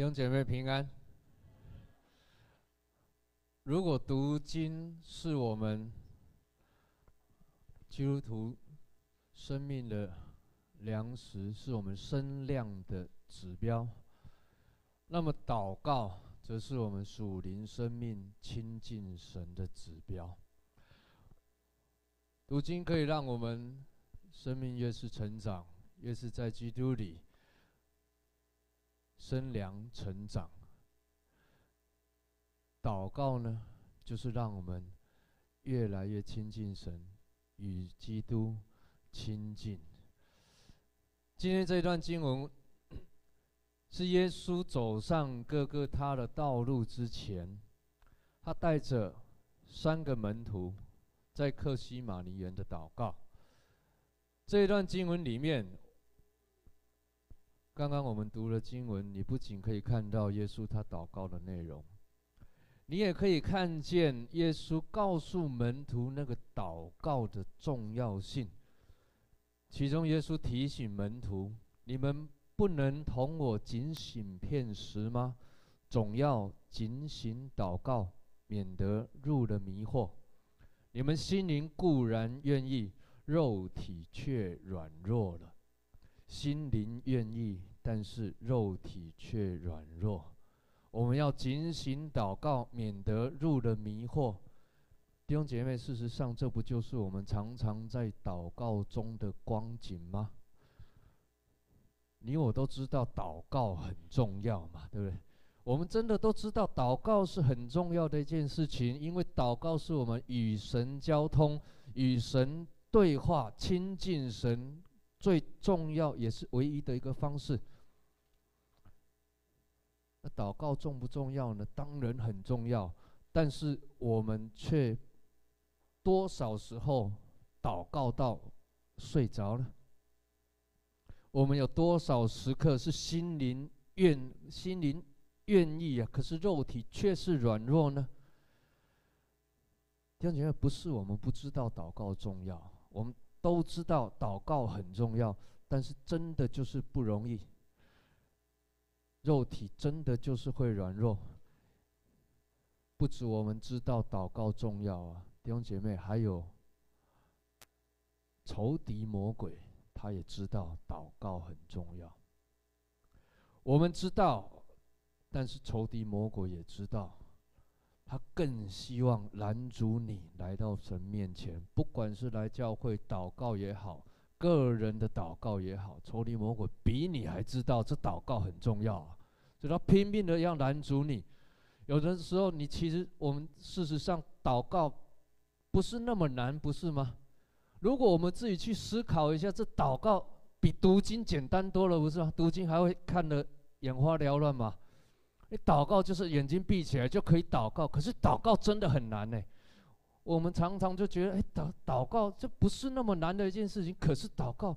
弟兄姐妹平安。如果读经是我们基督徒生命的粮食，是我们生量的指标，那么祷告则是我们属灵生命亲近神的指标。读经可以让我们生命越是成长，越是在基督里。生良成长，祷告呢，就是让我们越来越亲近神，与基督亲近。今天这一段经文 是耶稣走上各各他的道路之前，他带着三个门徒在客西马尼园的祷告。这一段经文里面。刚刚我们读了经文，你不仅可以看到耶稣他祷告的内容，你也可以看见耶稣告诉门徒那个祷告的重要性。其中，耶稣提醒门徒：“你们不能同我警醒片时吗？总要警醒祷告，免得入了迷惑。你们心灵固然愿意，肉体却软弱了。心灵愿意。”但是肉体却软弱，我们要警醒祷告，免得入了迷惑。弟兄姐妹，事实上，这不就是我们常常在祷告中的光景吗？你我都知道祷告很重要嘛，对不对？我们真的都知道祷告是很重要的一件事情，因为祷告是我们与神交通、与神对话、亲近神。最重要也是唯一的一个方式。那祷告重不重要呢？当然很重要，但是我们却多少时候祷告到睡着了？我们有多少时刻是心灵愿心灵愿意啊，可是肉体却是软弱呢？弟兄姐妹，不是我们不知道祷告重要，我们。都知道祷告很重要，但是真的就是不容易。肉体真的就是会软弱。不止我们知道祷告重要啊，弟兄姐妹，还有仇敌魔鬼，他也知道祷告很重要。我们知道，但是仇敌魔鬼也知道。他更希望拦阻你来到神面前，不管是来教会祷告也好，个人的祷告也好，仇敌魔鬼比你还知道这祷告很重要啊，所以他拼命的要拦阻你。有的时候，你其实我们事实上祷告不是那么难，不是吗？如果我们自己去思考一下，这祷告比读经简单多了，不是吗？读经还会看得眼花缭乱吗？你祷告就是眼睛闭起来就可以祷告，可是祷告真的很难呢。我们常常就觉得，哎，祷祷告这不是那么难的一件事情。可是祷告，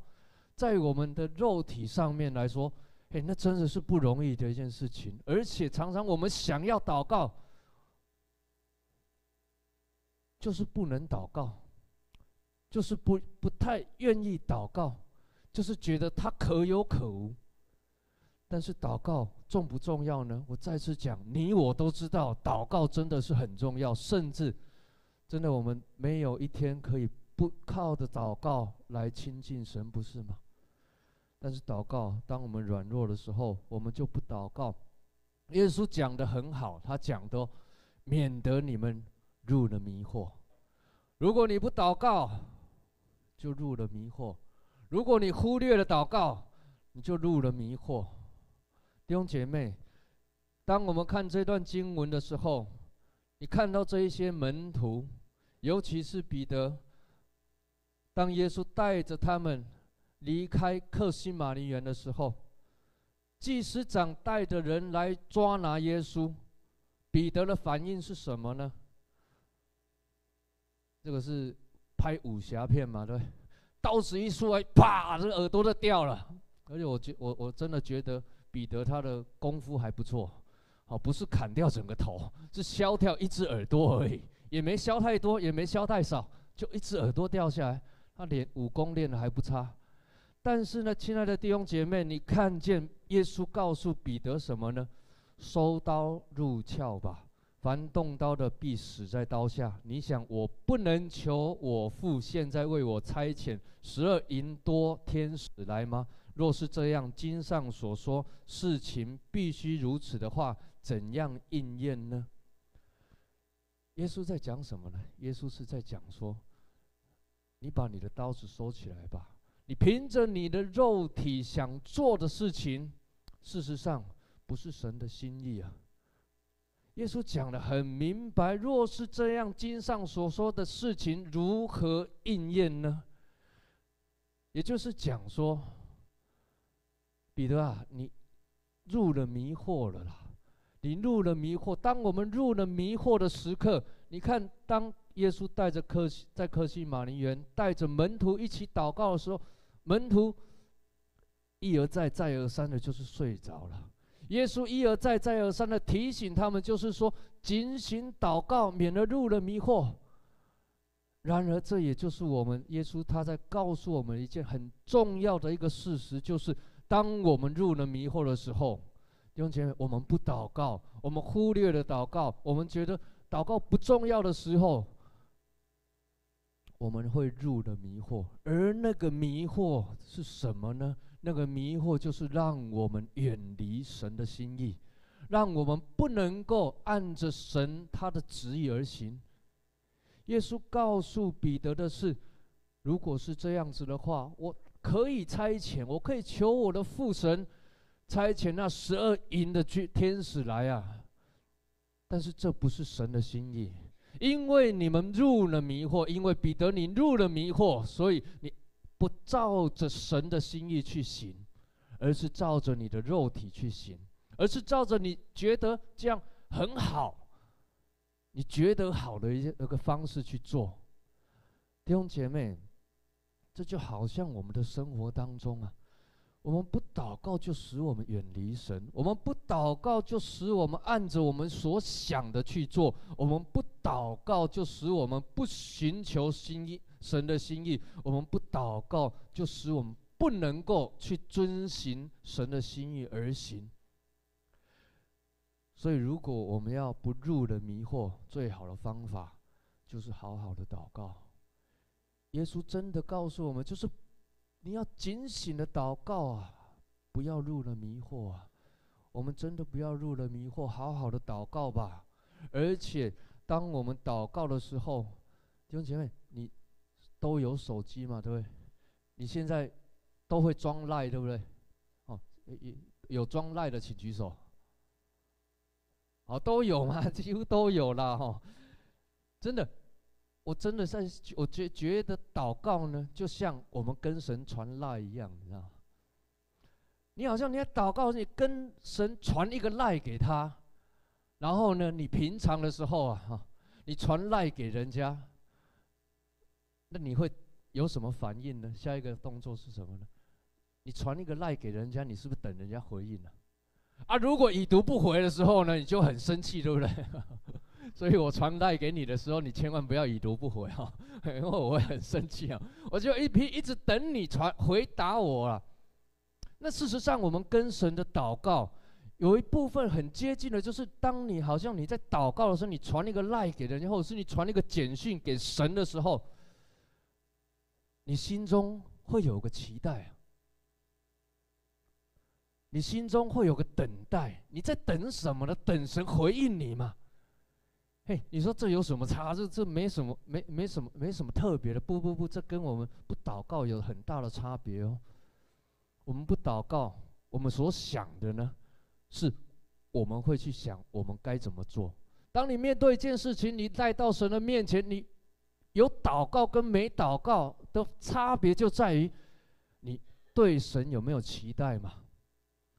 在我们的肉体上面来说，哎，那真的是不容易的一件事情。而且常常我们想要祷告，就是不能祷告，就是不不太愿意祷告，就是觉得它可有可无。但是祷告重不重要呢？我再次讲，你我都知道，祷告真的是很重要，甚至真的我们没有一天可以不靠着祷告来亲近神，不是吗？但是祷告，当我们软弱的时候，我们就不祷告。耶稣讲得很好，他讲的，免得你们入了迷惑。如果你不祷告，就入了迷惑；如果你忽略了祷告，你就入了迷惑。弟兄姐妹，当我们看这段经文的时候，你看到这一些门徒，尤其是彼得，当耶稣带着他们离开克西马尼园的时候，祭司长带着人来抓拿耶稣，彼得的反应是什么呢？这个是拍武侠片嘛，对，刀子一出来，啪，这耳朵都掉了。而且我觉我我真的觉得。彼得他的功夫还不错，好，不是砍掉整个头，是削掉一只耳朵而已，也没削太多，也没削太少，就一只耳朵掉下来。他练武功练得还不差，但是呢，亲爱的弟兄姐妹，你看见耶稣告诉彼得什么呢？收刀入鞘吧。凡动刀的，必死在刀下。你想，我不能求我父现在为我差遣十二银多天使来吗？若是这样，经上所说事情必须如此的话，怎样应验呢？耶稣在讲什么呢？耶稣是在讲说：你把你的刀子收起来吧。你凭着你的肉体想做的事情，事实上不是神的心意啊。耶稣讲得很明白，若是这样，经上所说的事情如何应验呢？也就是讲说，彼得啊，你入了迷惑了啦！你入了迷惑。当我们入了迷惑的时刻，你看，当耶稣带着客西在客西马尼园带着门徒一起祷告的时候，门徒一而再、再而三的，就是睡着了。耶稣一而再、再而三的提醒他们，就是说，警醒祷告，免得入了迷惑。然而，这也就是我们耶稣他在告诉我们一件很重要的一个事实，就是当我们入了迷惑的时候，弟兄姐妹，我们不祷告，我们忽略了祷告，我们觉得祷告不重要的时候，我们会入了迷惑。而那个迷惑是什么呢？那个迷惑就是让我们远离神的心意，让我们不能够按着神他的旨意而行。耶稣告诉彼得的是：如果是这样子的话，我可以差遣，我可以求我的父神差遣那十二营的军天使来啊。但是这不是神的心意，因为你们入了迷惑，因为彼得你入了迷惑，所以你。不照着神的心意去行，而是照着你的肉体去行，而是照着你觉得这样很好，你觉得好的一些那个方式去做。弟兄姐妹，这就好像我们的生活当中啊，我们不祷告就使我们远离神，我们不祷告就使我们按着我们所想的去做，我们不祷告就使我们不寻求心意。神的心意，我们不祷告，就使我们不能够去遵循神的心意而行。所以，如果我们要不入的迷惑，最好的方法就是好好的祷告。耶稣真的告诉我们，就是你要警醒的祷告啊，不要入了迷惑啊。我们真的不要入了迷惑，好好的祷告吧。而且，当我们祷告的时候，弟兄姐妹，你。都有手机嘛，对不对？你现在都会装赖，对不对？哦，有有装赖的请举手。哦，都有嘛，几乎都有啦。哈、哦。真的，我真的在，我觉觉得祷告呢，就像我们跟神传赖一样，你知道？你好像你在祷告，你跟神传一个赖给他，然后呢，你平常的时候啊，哈，你传赖给人家。那你会有什么反应呢？下一个动作是什么呢？你传一个赖给人家，你是不是等人家回应呢？啊，如果已读不回的时候呢，你就很生气，对不对？所以我传代给你的时候，你千万不要已读不回哈，因为我会很生气啊。我就一批一直等你传回答我啊。那事实上，我们跟神的祷告有一部分很接近的，就是当你好像你在祷告的时候，你传一个赖给人家，或者是你传一个简讯给神的时候。你心中会有个期待啊，你心中会有个等待，你在等什么呢？等神回应你吗？嘿，你说这有什么差？这这没什么，没没什么，没什么特别的。不不不，这跟我们不祷告有很大的差别哦。我们不祷告，我们所想的呢，是我们会去想我们该怎么做。当你面对一件事情，你带到神的面前，你。有祷告跟没祷告的差别就在于，你对神有没有期待嘛？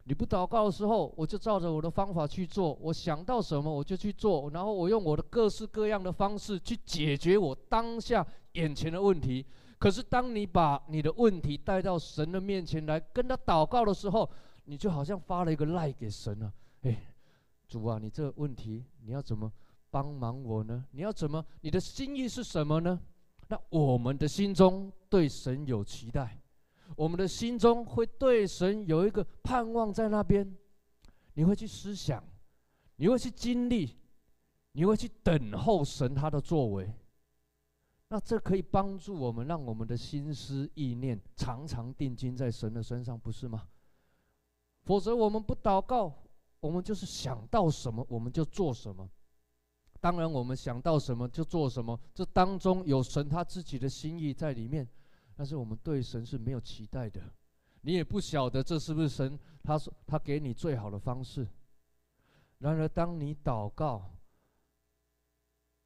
你不祷告的时候，我就照着我的方法去做，我想到什么我就去做，然后我用我的各式各样的方式去解决我当下眼前的问题。可是当你把你的问题带到神的面前来跟他祷告的时候，你就好像发了一个赖给神了。哎，主啊，你这个问题你要怎么？帮忙我呢？你要怎么？你的心意是什么呢？那我们的心中对神有期待，我们的心中会对神有一个盼望在那边。你会去思想，你会去经历，你会去等候神他的作为。那这可以帮助我们，让我们的心思意念常常定睛在神的身上，不是吗？否则我们不祷告，我们就是想到什么我们就做什么。当然，我们想到什么就做什么，这当中有神他自己的心意在里面，但是我们对神是没有期待的。你也不晓得这是不是神他说他给你最好的方式。然而，当你祷告，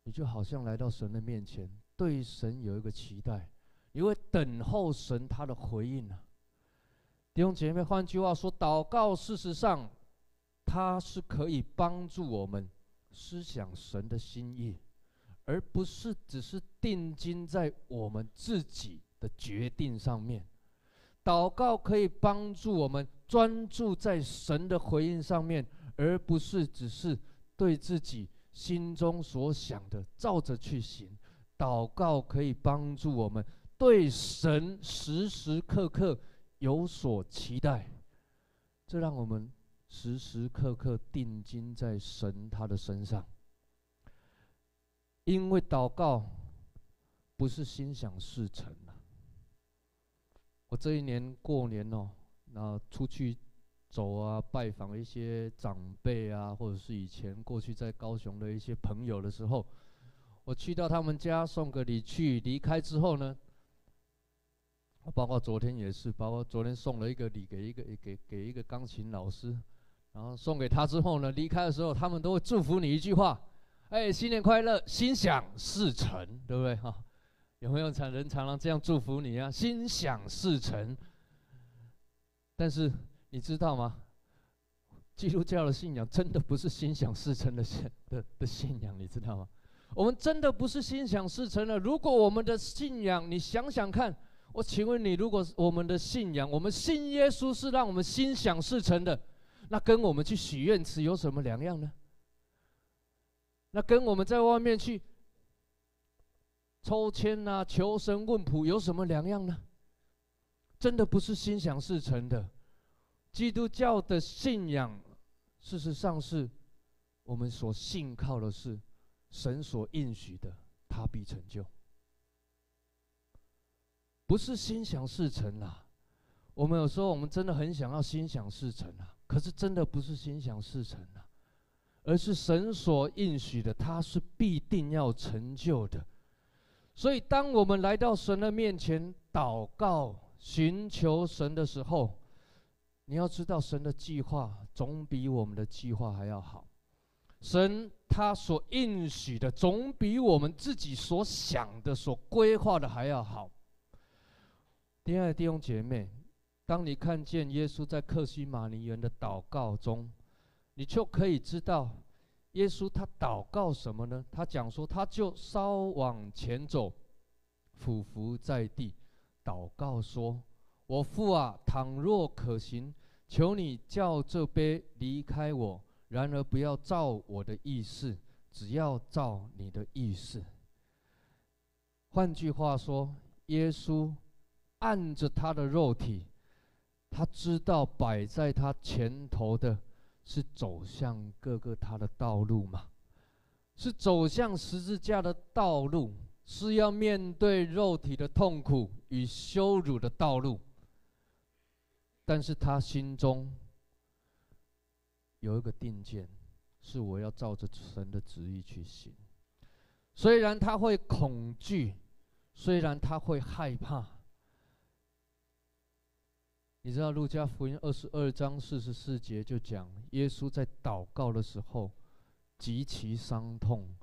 你就好像来到神的面前，对神有一个期待，你会等候神他的回应啊。弟兄姐妹，换句话说，祷告事实上，它是可以帮助我们思想神的心意，而不是只是定睛在我们自己的决定上面。祷告可以帮助我们专注在神的回应上面，而不是只是对自己心中所想的照着去行。祷告可以帮助我们对神时时刻刻有所期待，这让我们时时刻刻定睛在神他的身上。因为祷告不是心想事成。我这一年过年哦，那出去走啊，拜访一些长辈啊，或者是以前过去在高雄的一些朋友的时候，我去到他们家送个礼去，离开之后呢，包括昨天也是，包括昨天送了一个礼给一个给给一个钢琴老师，然后送给他之后呢，离开的时候他们都会祝福你一句话，哎，新年快乐，心想事成，对不对哈？有没有常人常常这样祝福你啊？心想事成。但是你知道吗？基督教的信仰真的不是心想事成的信的的信仰，你知道吗？我们真的不是心想事成的。如果我们的信仰，你想想看，我请问你，如果我们的信仰，我们信耶稣是让我们心想事成的，那跟我们去许愿池有什么两样呢？那跟我们在外面去。抽签呐，求神问卜有什么两样呢？真的不是心想事成的。基督教的信仰，事实上是我们所信靠的是神所应许的，他必成就。不是心想事成啊！我们有时候我们真的很想要心想事成啊，可是真的不是心想事成啊，而是神所应许的，他是必定要成就的。所以，当我们来到神的面前祷告、寻求神的时候，你要知道，神的计划总比我们的计划还要好。神他所应许的，总比我们自己所想的、所规划的还要好。亲爱的弟兄姐妹，当你看见耶稣在客西马尼园的祷告中，你就可以知道。耶稣他祷告什么呢？他讲说，他就稍往前走，俯伏在地，祷告说：“我父啊，倘若可行，求你叫这杯离开我；然而不要照我的意思，只要照你的意思。”换句话说，耶稣按着他的肉体，他知道摆在他前头的。是走向各个他的道路吗？是走向十字架的道路，是要面对肉体的痛苦与羞辱的道路。但是他心中有一个定见，是我要照着神的旨意去行。虽然他会恐惧，虽然他会害怕。你知道《路加福音》二十二章四十四节就讲，耶稣在祷告的时候极其伤痛，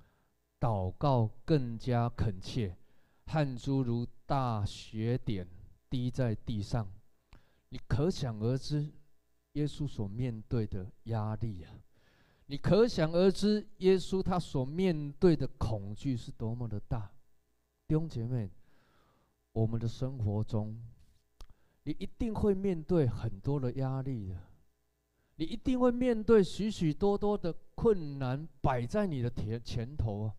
祷告更加恳切，汗珠如大雪点滴在地上。你可想而知，耶稣所面对的压力啊！你可想而知，耶稣他所面对的恐惧是多么的大。弟兄姐妹，我们的生活中，你一定会面对很多的压力的，你一定会面对许许多多的困难摆在你的前前头啊。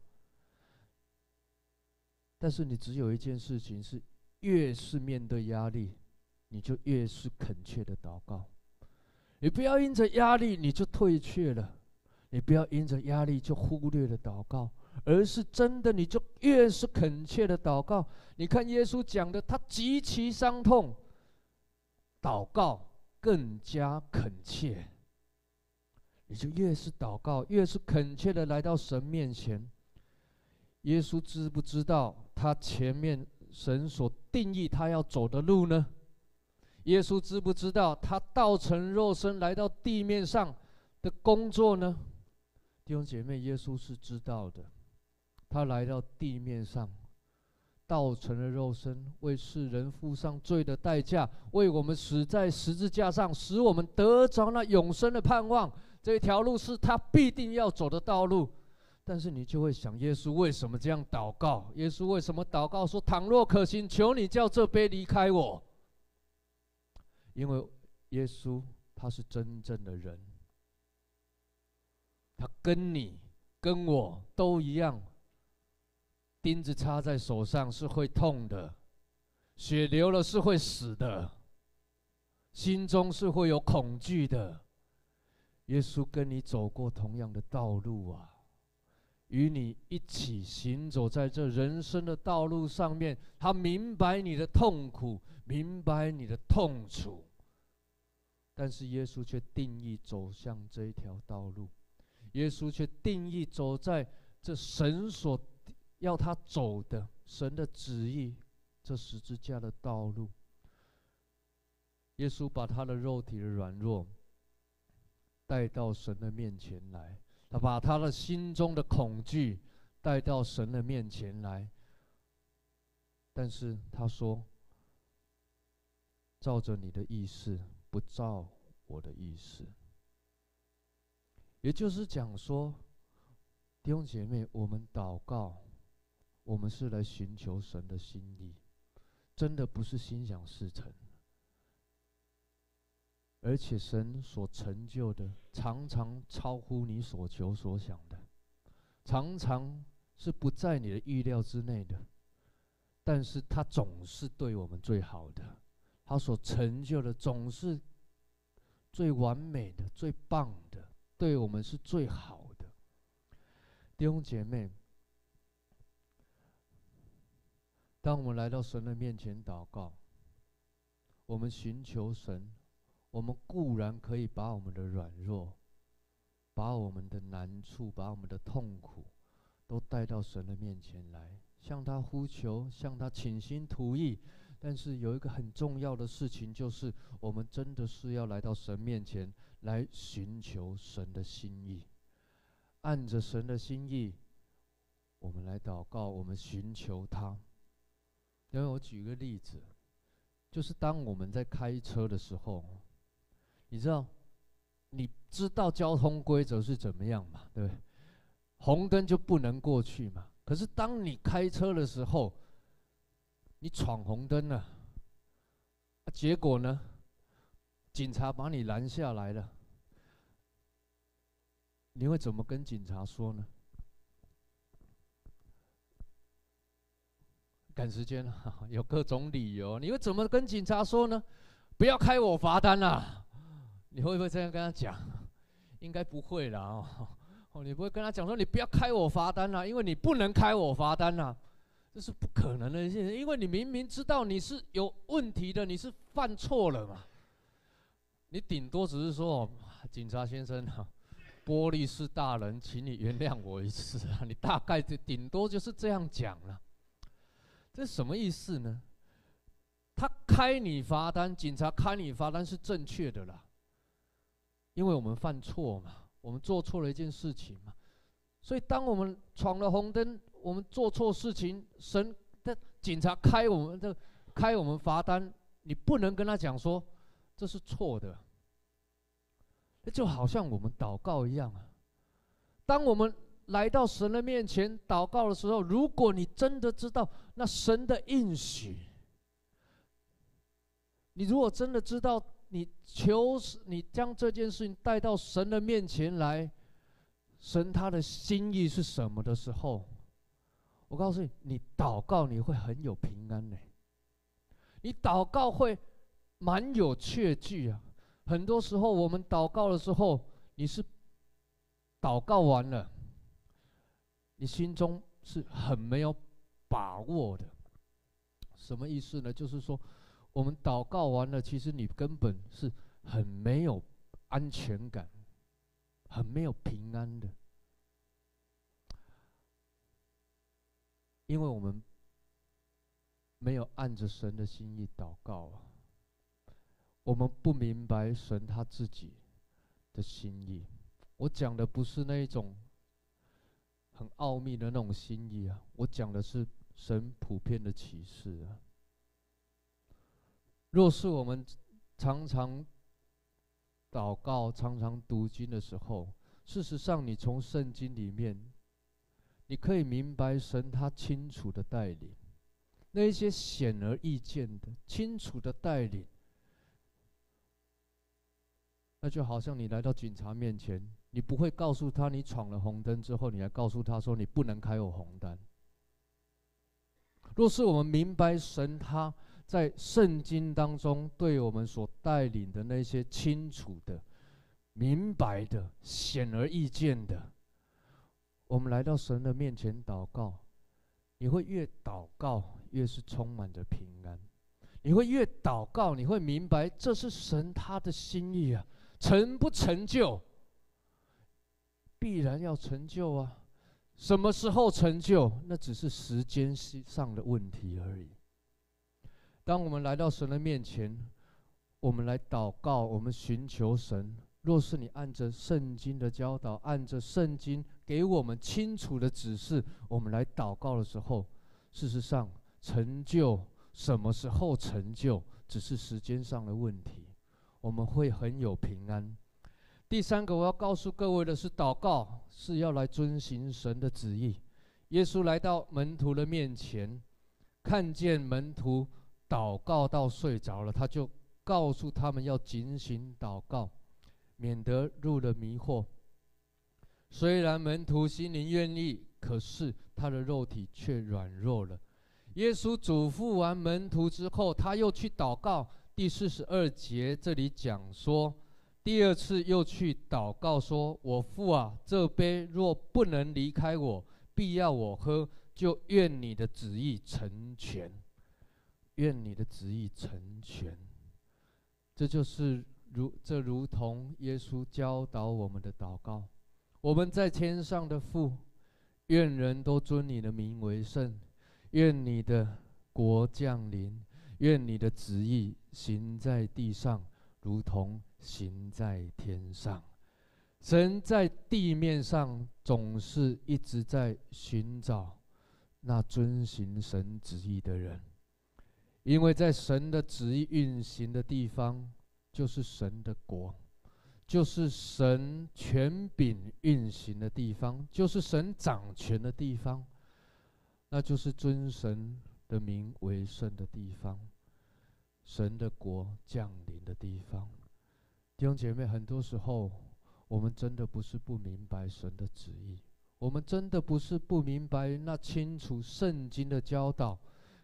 但是你只有一件事情是，越是面对压力，你就越是恳切的祷告。你不要因着压力你就退却了，你不要因着压力就忽略了祷告，而是真的，你就越是恳切的祷告。你看耶稣讲的，他极其伤痛，祷告更加恳切。你就越是祷告，越是恳切的来到神面前。耶稣知不知道他前面神所定义他要走的路呢？耶稣知不知道他道成肉身来到地面上的工作呢？弟兄姐妹，耶稣是知道的。他来到地面上，道成了肉身，为世人付上罪的代价，为我们死在十字架上，使我们得着那永生的盼望。这条路是他必定要走的道路。但是你就会想，耶稣为什么这样祷告？耶稣为什么祷告说：“倘若可行，求你叫这杯离开我。”因为耶稣他是真正的人。他跟你、跟我都一样，钉子插在手上是会痛的，血流了是会死的，心中是会有恐惧的。耶稣跟你走过同样的道路啊，与你一起行走在这人生的道路上面，他明白你的痛苦，明白你的痛楚，但是耶稣却定义走向这一条道路。耶稣却定义走在这神所要他走的神的旨意，这十字架的道路。耶稣把他的肉体的软弱带到神的面前来，他把他的心中的恐惧带到神的面前来。但是他说：“照着你的意思，不照我的意思。”也就是讲说，弟兄姐妹，我们祷告，我们是来寻求神的心意，真的不是心想事成。而且神所成就的，常常超乎你所求所想的，常常是不在你的预料之内的。但是他总是对我们最好的，他所成就的总是最完美的、最棒的。对我们是最好的，弟兄姐妹。当我们来到神的面前祷告，我们寻求神，我们固然可以把我们的软弱、把我们的难处、把我们的痛苦，都带到神的面前来，向他呼求，向他倾心吐意。但是有一个很重要的事情，就是我们真的是要来到神面前。来寻求神的心意，按着神的心意，我们来祷告，我们寻求他。因为我举个例子，就是当我们在开车的时候，你知道，你知道交通规则是怎么样嘛？对？红灯就不能过去嘛。可是当你开车的时候，你闯红灯了，结果呢？警察把你拦下来了。你会怎么跟警察说呢？赶时间了，有各种理由。你会怎么跟警察说呢？不要开我罚单啦！你会不会这样跟他讲？应该不会啦 哦。你不会跟他讲说，你不要开我罚单啦，因为你不能开我罚单啦，这是不可能的一件事，因为你明明知道你是有问题的，你是犯错了嘛。你顶多只是说，警察先生啊。玻璃是大人，请你原谅我一次啊！你大概就顶多就是这样讲了，这什么意思呢？他开你罚单，警察开你罚单是正确的啦，因为我们犯错嘛，我们做错了一件事情嘛，所以当我们闯了红灯，我们做错事情，神的警察开我们的开我们罚单，你不能跟他讲说这是错的。就好像我们祷告一样啊，当我们来到神的面前祷告的时候，如果你真的知道那神的应许，你如果真的知道你求你将这件事情带到神的面前来，神他的心意是什么的时候，我告诉你，你祷告你会很有平安的，你祷告会蛮有确据啊。很多时候，我们祷告的时候，你是祷告完了，你心中是很没有把握的。什么意思呢？就是说，我们祷告完了，其实你根本是很没有安全感，很没有平安的，因为我们没有按着神的心意祷告啊，我们不明白神他自己的心意。我讲的不是那一种很奥秘的那种心意啊，我讲的是神普遍的启示啊。若是我们常常祷告、常常读经的时候，事实上，你从圣经里面，你可以明白神他清楚的带领，那一些显而易见的、清楚的带领，那就好像你来到警察面前。你不会告诉他，你闯了红灯之后，你还告诉他说你不能开有红灯。若是我们明白神他在圣经当中对我们所带领的那些清楚的、明白的、显而易见的，我们来到神的面前祷告，你会越祷告越是充满着平安。你会越祷告，你会明白这是神他的心意啊，成不成就？必然要成就啊！什么时候成就？那只是时间上的问题而已。当我们来到神的面前，我们来祷告，我们寻求神。若是你按着圣经的教导，按着圣经给我们清楚的指示，我们来祷告的时候，事实上成就什么时候成就，只是时间上的问题。我们会很有平安。第三个，我要告诉各位的是，祷告是要来遵行神的旨意。耶稣来到门徒的面前，看见门徒祷告到睡着了，他就告诉他们要警醒祷告，免得入了迷惑。虽然门徒心灵愿意，可是他的肉体却软弱了。耶稣嘱咐完门徒之后，他又去祷告。第四十二节这里讲说。第二次又去祷告，说：“我父啊，这杯若不能离开我，必要我喝，就愿你的旨意成全。愿你的旨意成全。”这就是如这如同耶稣教导我们的祷告。我们在天上的父，愿人都尊你的名为圣。愿你的国降临。愿你的旨意行在地上，如同。行在天上，神在地面上总是一直在寻找那遵行神旨意的人，因为在神的旨意运行的地方，就是神的国，就是神权柄运行的地方，就是神掌权的地方，那就是尊神的名为圣的地方，神的国降临的地方。弟兄姐妹，很多时候我们真的不是不明白神的旨意，我们真的不是不明白那清楚圣经的教导。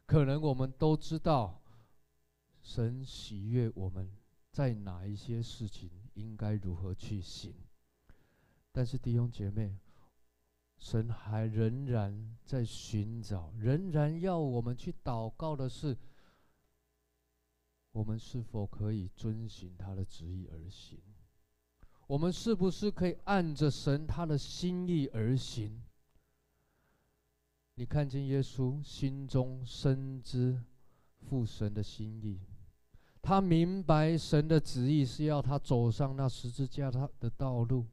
可能我们都知道，神喜悦我们在哪一些事情应该如何去行，但是弟兄姐妹，神还仍然在寻找，仍然要我们去祷告的是。我们是否可以遵循他的旨意而行？我们是不是可以按着神他的心意而行？你看见耶稣心中深知父神的心意，他明白神的旨意是要他走上那十字架他的道路，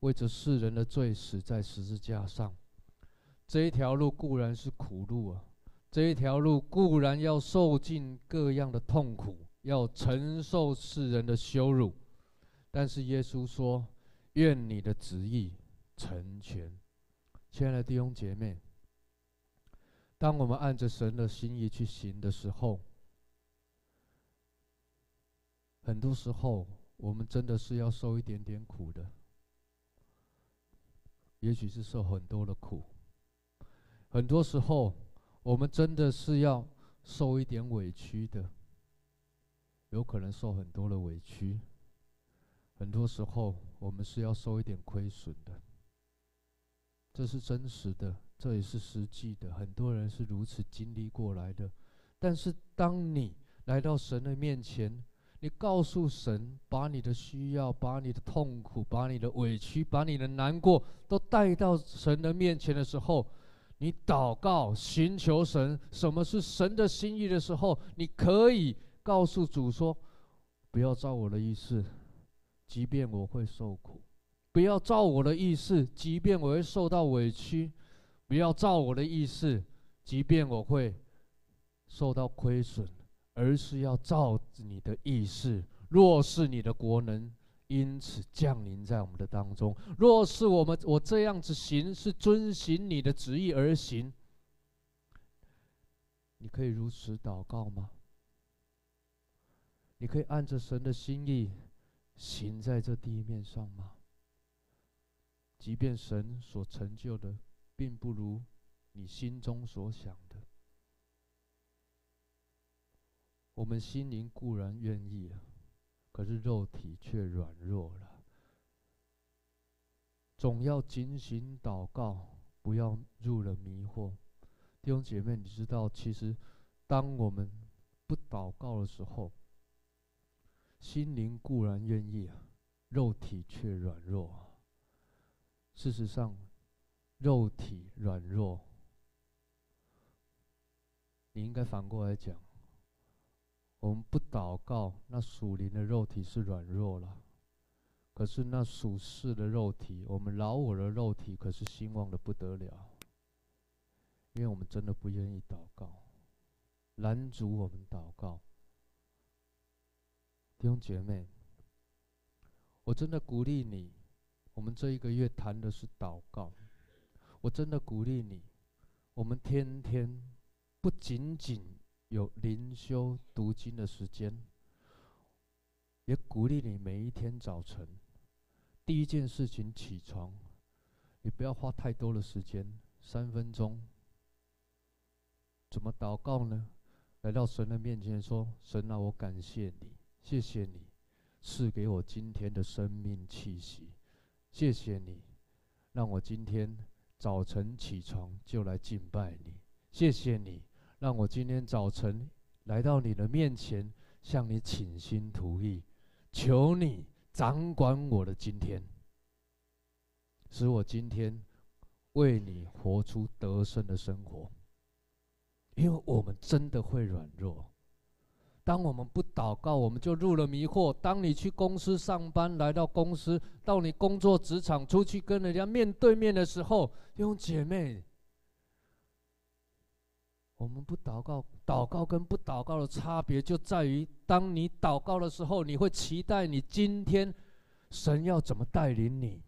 为着世人的罪死在十字架上。这一条路固然是苦路啊，这一条路固然要受尽各样的痛苦。要承受世人的羞辱，但是耶稣说：“愿你的旨意成全。”亲爱的弟兄姐妹，当我们按着神的心意去行的时候，很多时候我们真的是要受一点点苦的，也许是受很多的苦。很多时候我们真的是要受一点委屈的。有可能受很多的委屈，很多时候我们是要受一点亏损的。这是真实的，这也是实际的，很多人是如此经历过来的。但是当你来到神的面前，你告诉神，把你的需要、把你的痛苦、把你的委屈、把你的难过都带到神的面前的时候，你祷告、寻求神，什么是神的心意的时候，你可以告诉主说：“不要照我的意思，即便我会受苦；不要照我的意思，即便我会受到委屈；不要照我的意思，即便我会受到亏损。”而是要照你的意思，若是你的国能因此降临在我们的当中，若是我们我这样子行是遵行你的旨意而行，你可以如此祷告吗？你可以按着神的心意行在这地面上吗？即便神所成就的并不如你心中所想的。我们心灵固然愿意了，可是肉体却软弱了。总要警醒祷告，不要入了迷惑。弟兄姐妹，你知道，其实当我们不祷告的时候，心灵固然愿意啊，肉体却软弱。事实上，肉体软弱，你应该反过来讲。我们不祷告，那属灵的肉体是软弱了；可是那属世的肉体，我们老我的肉体可是兴旺的不得了。因为我们真的不愿意祷告，拦阻我们祷告。弟兄姐妹，我真的鼓励你，我们这一个月谈的是祷告。我真的鼓励你，我们天天不仅仅。有灵修读经的时间，也鼓励你每一天早晨第一件事情起床，你不要花太多的时间，三分钟。怎么祷告呢？来到神的面前说：“神啊，我感谢你，谢谢你赐给我今天的生命气息，谢谢你让我今天早晨起床就来敬拜你，谢谢你。”让我今天早晨来到你的面前，向你倾心吐意，求你掌管我的今天，使我今天为你活出得胜的生活。因为我们真的会软弱，当我们不祷告，我们就入了迷惑。当你去公司上班，来到公司，到你工作职场，出去跟人家面对面的时候，弟兄姐妹。我们不祷告，祷告跟不祷告的差别就在于，当你祷告的时候，你会期待你今天神要怎么带领你。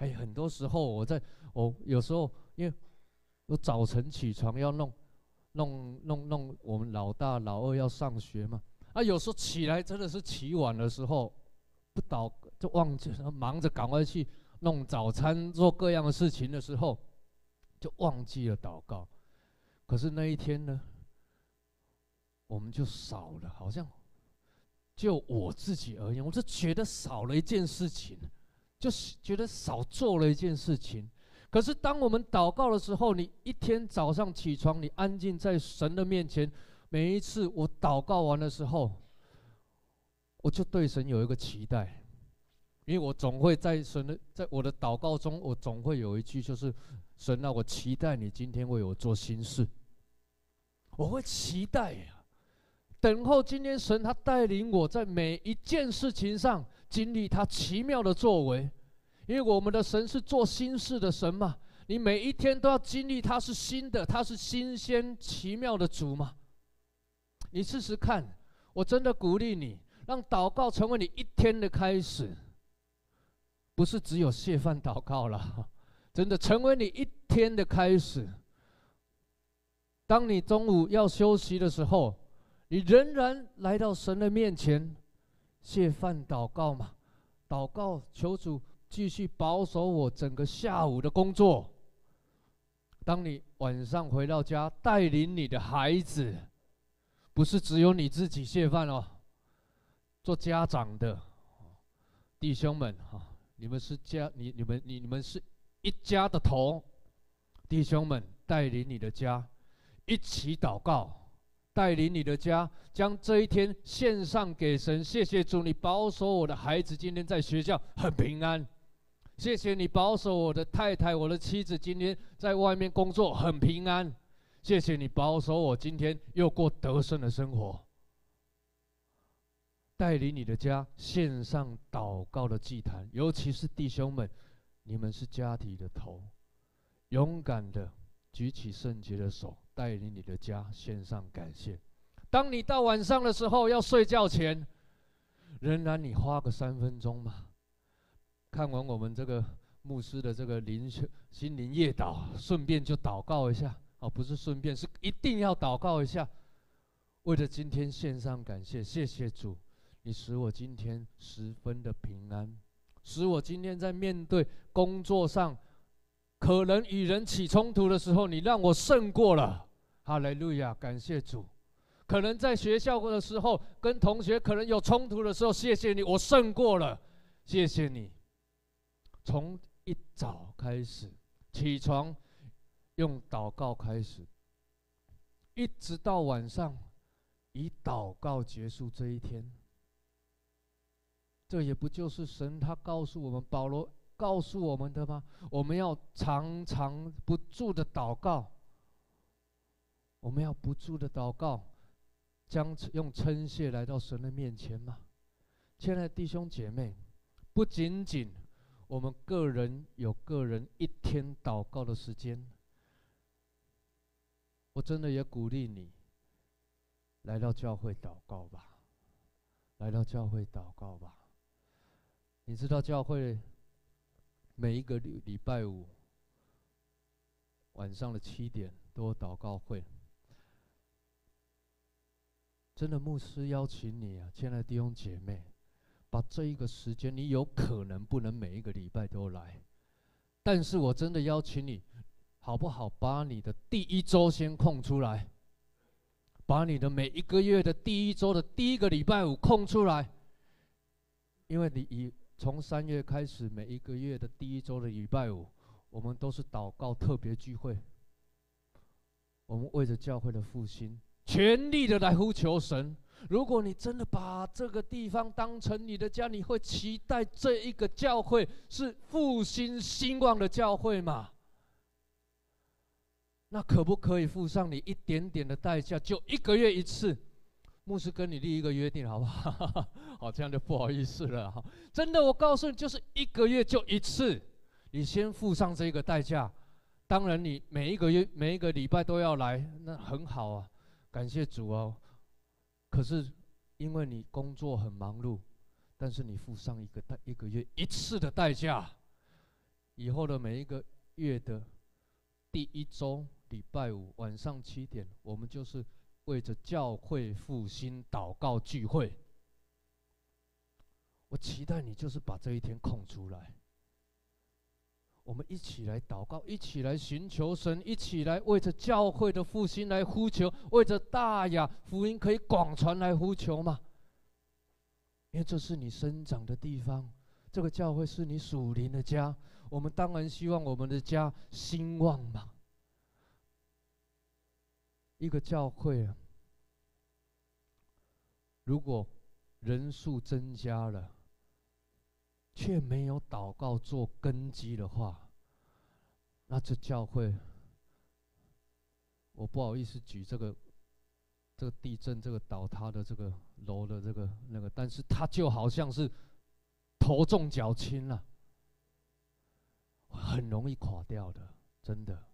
哎，很多时候我在，我有时候因为我早晨起床要弄弄弄弄，我们老大老二要上学嘛，啊，有时候起来真的是起晚的时候，不祷就忘记了，忙着赶快去弄早餐做各样的事情的时候，就忘记了祷告。可是那一天呢，我们就少了，好像就我自己而言，我就觉得少了一件事情，就是觉得少做了一件事情。可是当我们祷告的时候，你一天早上起床，你安静在神的面前，每一次我祷告完的时候，我就对神有一个期待，因为我总会在神的，在我的祷告中，我总会有一句，就是神啊，我期待你今天为我做新事。我会期待呀、等候今天神他带领我在每一件事情上经历他奇妙的作为，因为我们的神是做新事的神嘛，你每一天都要经历他是新的，他是新鲜奇妙的主嘛。你试试看，我真的鼓励你，让祷告成为你一天的开始，不是只有谢饭祷告了，真的成为你一天的开始。当你中午要休息的时候，你仍然来到神的面前，谢饭祷告嘛，祷告求主继续保守我整个下午的工作。当你晚上回到家，带领你的孩子，不是只有你自己谢饭哦，做家长的弟兄们哈，你们是家，你你们你你们是一家的头，弟兄们带领你的家一起祷告，带领你的家将这一天献上给神。谢谢主，你保守我的孩子今天在学校很平安。谢谢你保守我的太太，我的妻子今天在外面工作很平安。谢谢你保守我今天又过得胜的生活。带领你的家献上祷告的祭坛，尤其是弟兄们，你们是家庭的头，勇敢的举起圣洁的手，带领你的家献上感谢。当你到晚上的时候要睡觉前，仍然你花个三分钟嘛，看完我们这个牧师的这个灵修心灵夜祷，顺便就祷告一下哦，不是顺便，是一定要祷告一下，为了今天献上感谢，谢谢主。你使我今天十分的平安，使我今天在面对工作上可能与人起冲突的时候，你让我胜过了。哈利路亚，感谢主。可能在学校的时候跟同学可能有冲突的时候，谢谢你，我胜过了。谢谢你，从一早开始起床，用祷告开始，一直到晚上，以祷告结束这一天。这也不就是神他告诉我们，保罗告诉我们的吗？我们要常常不住的祷告，我们要不住的祷告，将用称谢来到神的面前吗？亲爱的弟兄姐妹，不仅仅我们个人有个人一天祷告的时间，我真的也鼓励你来到教会祷告吧，来到教会祷告吧。你知道教会每一个礼礼拜五晚上的七点都有祷告会，真的牧师邀请你啊，亲爱的弟兄姐妹，把这一个时间，你有可能不能每一个礼拜都来，但是我真的邀请你，好不好？把你的第一周先空出来，把你的每一个月的第一周的第一个礼拜五空出来，因为你以。从三月开始，每一个月的第一周的礼拜五，我们都是祷告特别聚会。我们为着教会的复兴，全力的来呼求神。如果你真的把这个地方当成你的家，你会期待这一个教会是复兴兴旺的教会吗？那可不可以付上你一点点的代价，就一个月一次？牧师跟你立一个约定，好不好？好，这样就不好意思了哈。真的，我告诉你，就是一个月就一次，你先付上这个代价。当然，你每一个月、每一个礼拜都要来，那很好啊，感谢主哦。可是，因为你工作很忙碌，但是你付上一个代一个月一次的代价，以后的每一个月的第一周礼拜五晚上七点，我们就是。为着教会复兴祷告聚会，我期待你就是把这一天空出来，我们一起来祷告，一起来寻求神，一起来为着教会的复兴来呼求，为着大雅福音可以广传来呼求嘛。因为这是你生长的地方，这个教会是你属灵的家，我们当然希望我们的家兴旺嘛。一个教会啊，如果人数增加了，却没有祷告做根基的话，那这教会，我不好意思举这个这个地震、这个倒塌的这个楼的这个那个，但是它就好像是头重脚轻了，很容易垮掉的，真的。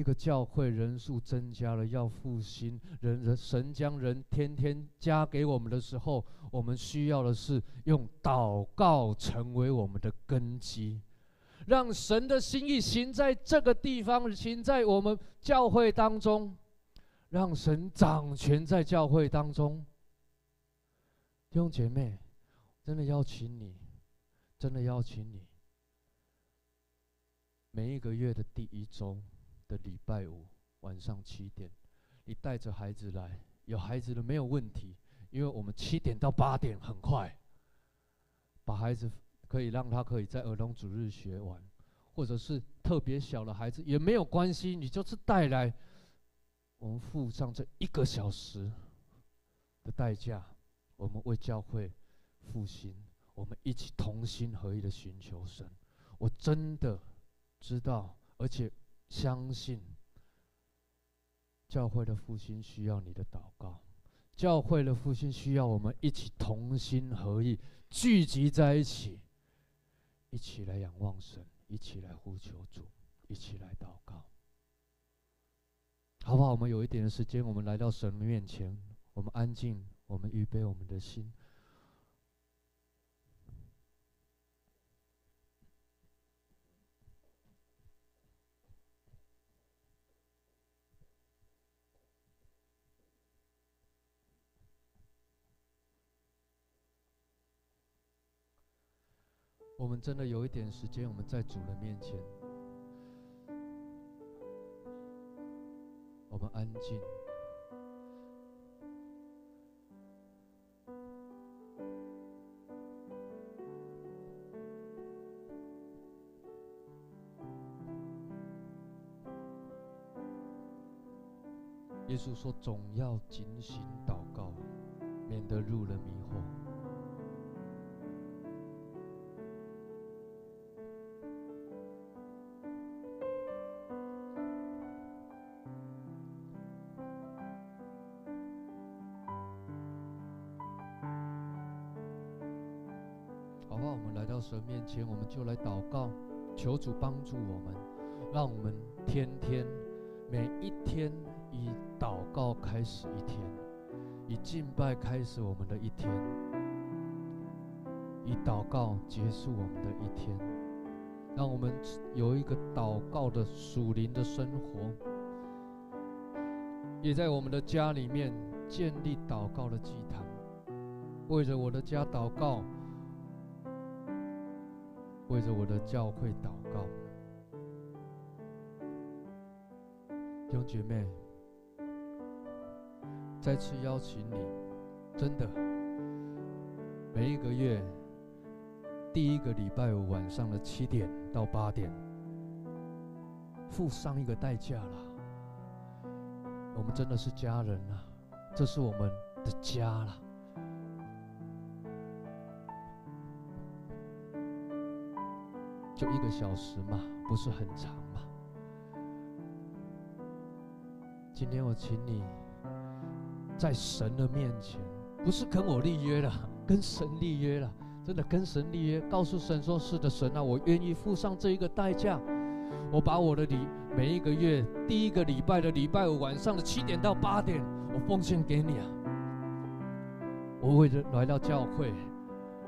一个教会人数增加了，要复兴人人神将人天天加给我们的时候，我们需要的是用祷告成为我们的根基，让神的心意行在这个地方，行在我们教会当中，让神掌权在教会当中。弟兄姐妹，真的邀请你，真的邀请你，每一个月的第一周。的礼拜五晚上七点，你带着孩子来，有孩子的没有问题，因为我们七点到八点很快，把孩子可以让他可以在儿童主日学完，或者是特别小的孩子也没有关系，你就是带来，我们付上这一个小时的代价，我们为教会复兴，我们一起同心合意的寻求神。我真的知道，而且相信，教会的复兴需要你的祷告，教会的复兴需要我们一起同心合意聚集在一起，一起来仰望神，一起来呼求主，一起来祷告，好不好？我们有一点的时间，我们来到神的面前，我们安静，我们预备我们的心。我们真的有一点时间，我们在主人面前，我们安静。耶稣说：“总要警醒祷告，免得入了迷惑。”面前，我们就来祷告，求主帮助我们，让我们天天每一天以祷告开始一天，以敬拜开始我们的一天，以祷告结束我们的一天，让我们有一个祷告的属灵的生活，也在我们的家里面建立祷告的祭坛，为着我的家祷告。为着我的教会祷告，弟兄姐妹，再次邀请你，真的，每一个月第一个礼拜五晚上的七点到八点，付上一个代价了。我们真的是家人啊，这是我们的家了。就一个小时嘛，不是很长嘛。今天我请你，在神的面前，不是跟我立约了，跟神立约了，真的跟神立约，告诉神说：是的，神啊，我愿意付上这一个代价，我把我的礼每一个月第一个礼拜的礼拜五晚上的七点到八点，我奉献给你啊。我为了来到教会。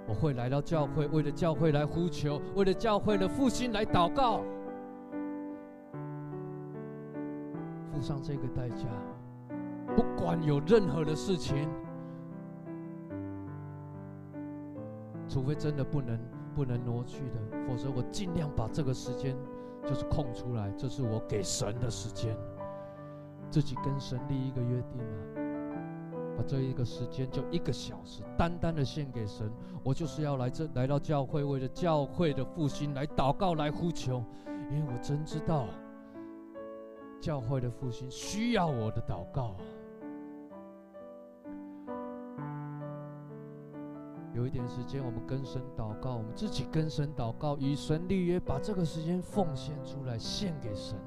我会来到教会，为了教会来呼求，为了教会的复兴来祷告，付上这个代价。不管有任何的事情，除非真的不能不能挪去的，否则我尽量把这个时间就是空出来，这是我给神的时间，自己跟神立一个约定了。把这一个时间就一个小时，单单的献给神。我就是要来这来到教会，为了教会的复兴来祷告、来呼求，因为我真知道教会的复兴需要我的祷告。有一点时间，我们跟神祷告，我们自己跟神祷告，与神立约，把这个时间奉献出来，献给神。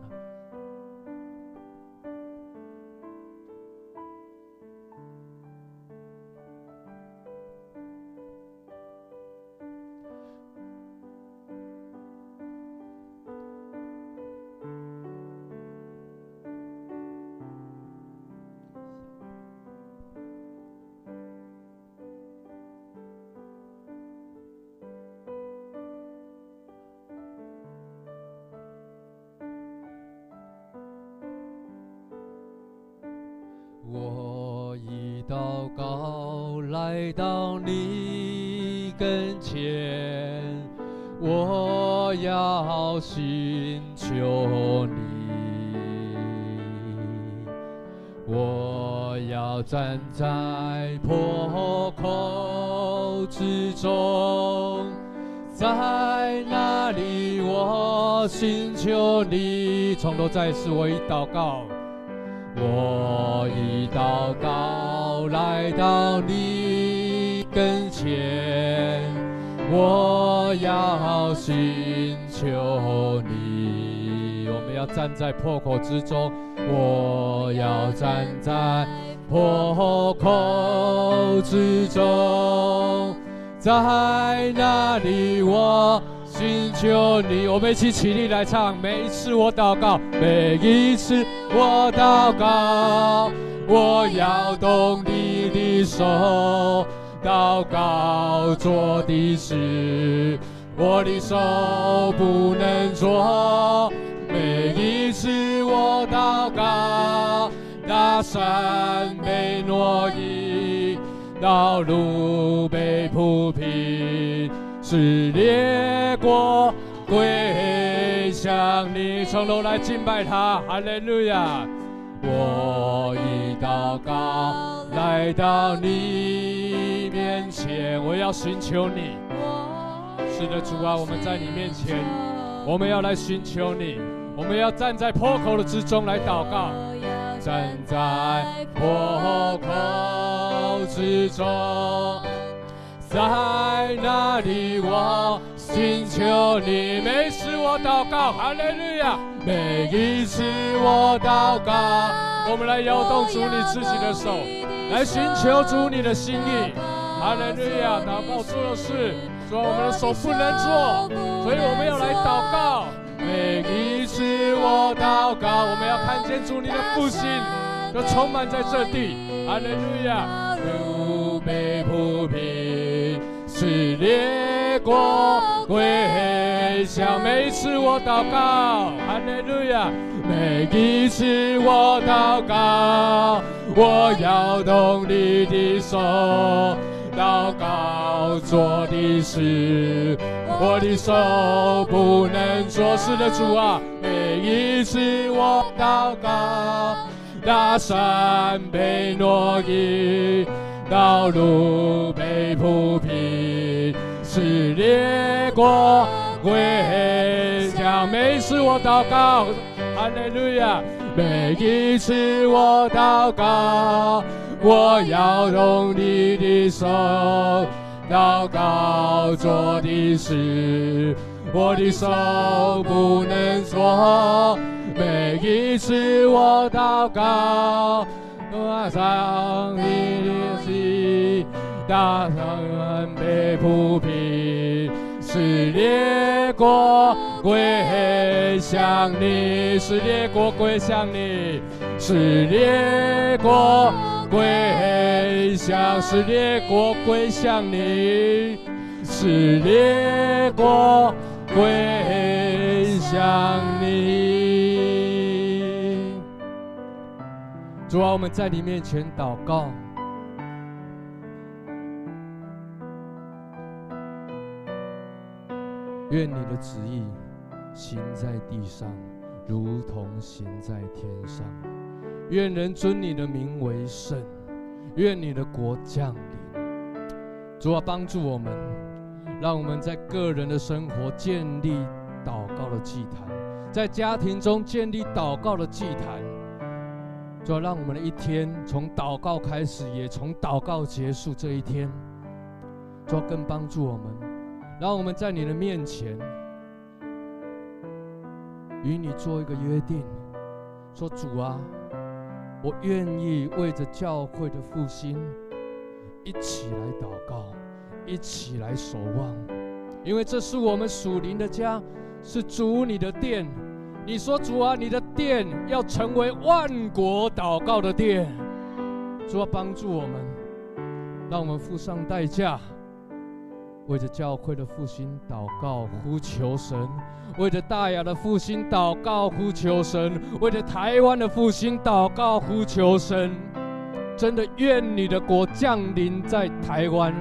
你。从头再次，我已祷告，我已祷告，来到你跟前，我要寻求你。我们要站在破口之中，我要站在破口之中。在那里？我寻求你。我们一起起立来唱。每一次我祷告，每一次我祷告，我要动你的手。祷告做的事，我的手不能做。每一次我祷告，大山被挪移。道路被铺平，使列国归向你。从头来敬拜他，哈利路亚！我已祷告，来到你面前，我要寻求你。是的，主啊，我们在你面前，我们要来寻求你，我们要站在破口的之中来祷告，站在破口。之中，在哪里？我寻求你。每次我祷告，哈利路亚！每一次我祷告，我们来摇动主你自己的手，来寻求主你的心意。哈利路亚！祷告做的事，说我们的手不能做，所以我们要来祷告。每一次我祷告，我们要看见主你的复兴，都充满在这地。哈利路亚！路被铺平，使列国归向。每一次我祷告，哈利路亚！每一次我祷告，我要动你的手，祷告做的事，我的手不能做事的主啊！每一次我祷告。大山被挪移，道路被铺平，使列国归向。每一次我祷告，哈利路亚！每一次我祷告，我要用你的手，祷告做的事，我的手不能做。每一次我祷告，我上你的心，大山被铺平，是列国归向你，是列国归向你，是列国归向，是列国归向你，是列国归向你。主啊，我们在你面前祷告，愿你的旨意行在地上，如同行在天上。愿人尊你的名为圣，愿你的国降临。主啊，帮助我们，让我们在个人的生活建立祷告的祭坛，在家庭中建立祷告的祭坛。主要让我们的一天从祷告开始，也从祷告结束。这一天，主要更帮助我们，让我们在你的面前与你做一个约定，说主啊，我愿意为着教会的复兴一起来祷告，一起来守望，因为这是我们属灵的家，是主你的殿。你说主啊，你的殿要成为万国祷告的殿，主啊，帮助我们，让我们付上代价，为着教会的复兴祷告呼求神，为着大雅的复兴祷告呼求神，为着台湾的复兴祷告呼求神。真的，愿你的国降临在台湾，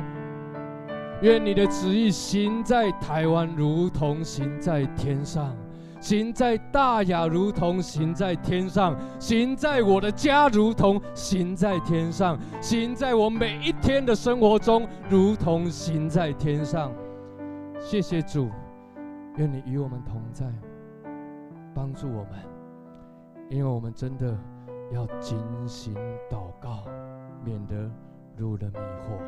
愿你的旨意行在台湾，如同行在天上。行在大雅，如同行在天上；行在我的家，如同行在天上；行在我每一天的生活中，如同行在天上。谢谢主，愿你与我们同在，帮助我们，因为我们真的要警醒祷告，免得入了迷惑。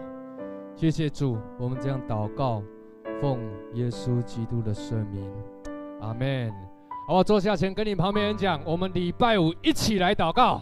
谢谢主，我们这样祷告，奉耶稣基督的圣名，阿门。好，坐下前跟你旁边人讲，我们礼拜五一起来祷告。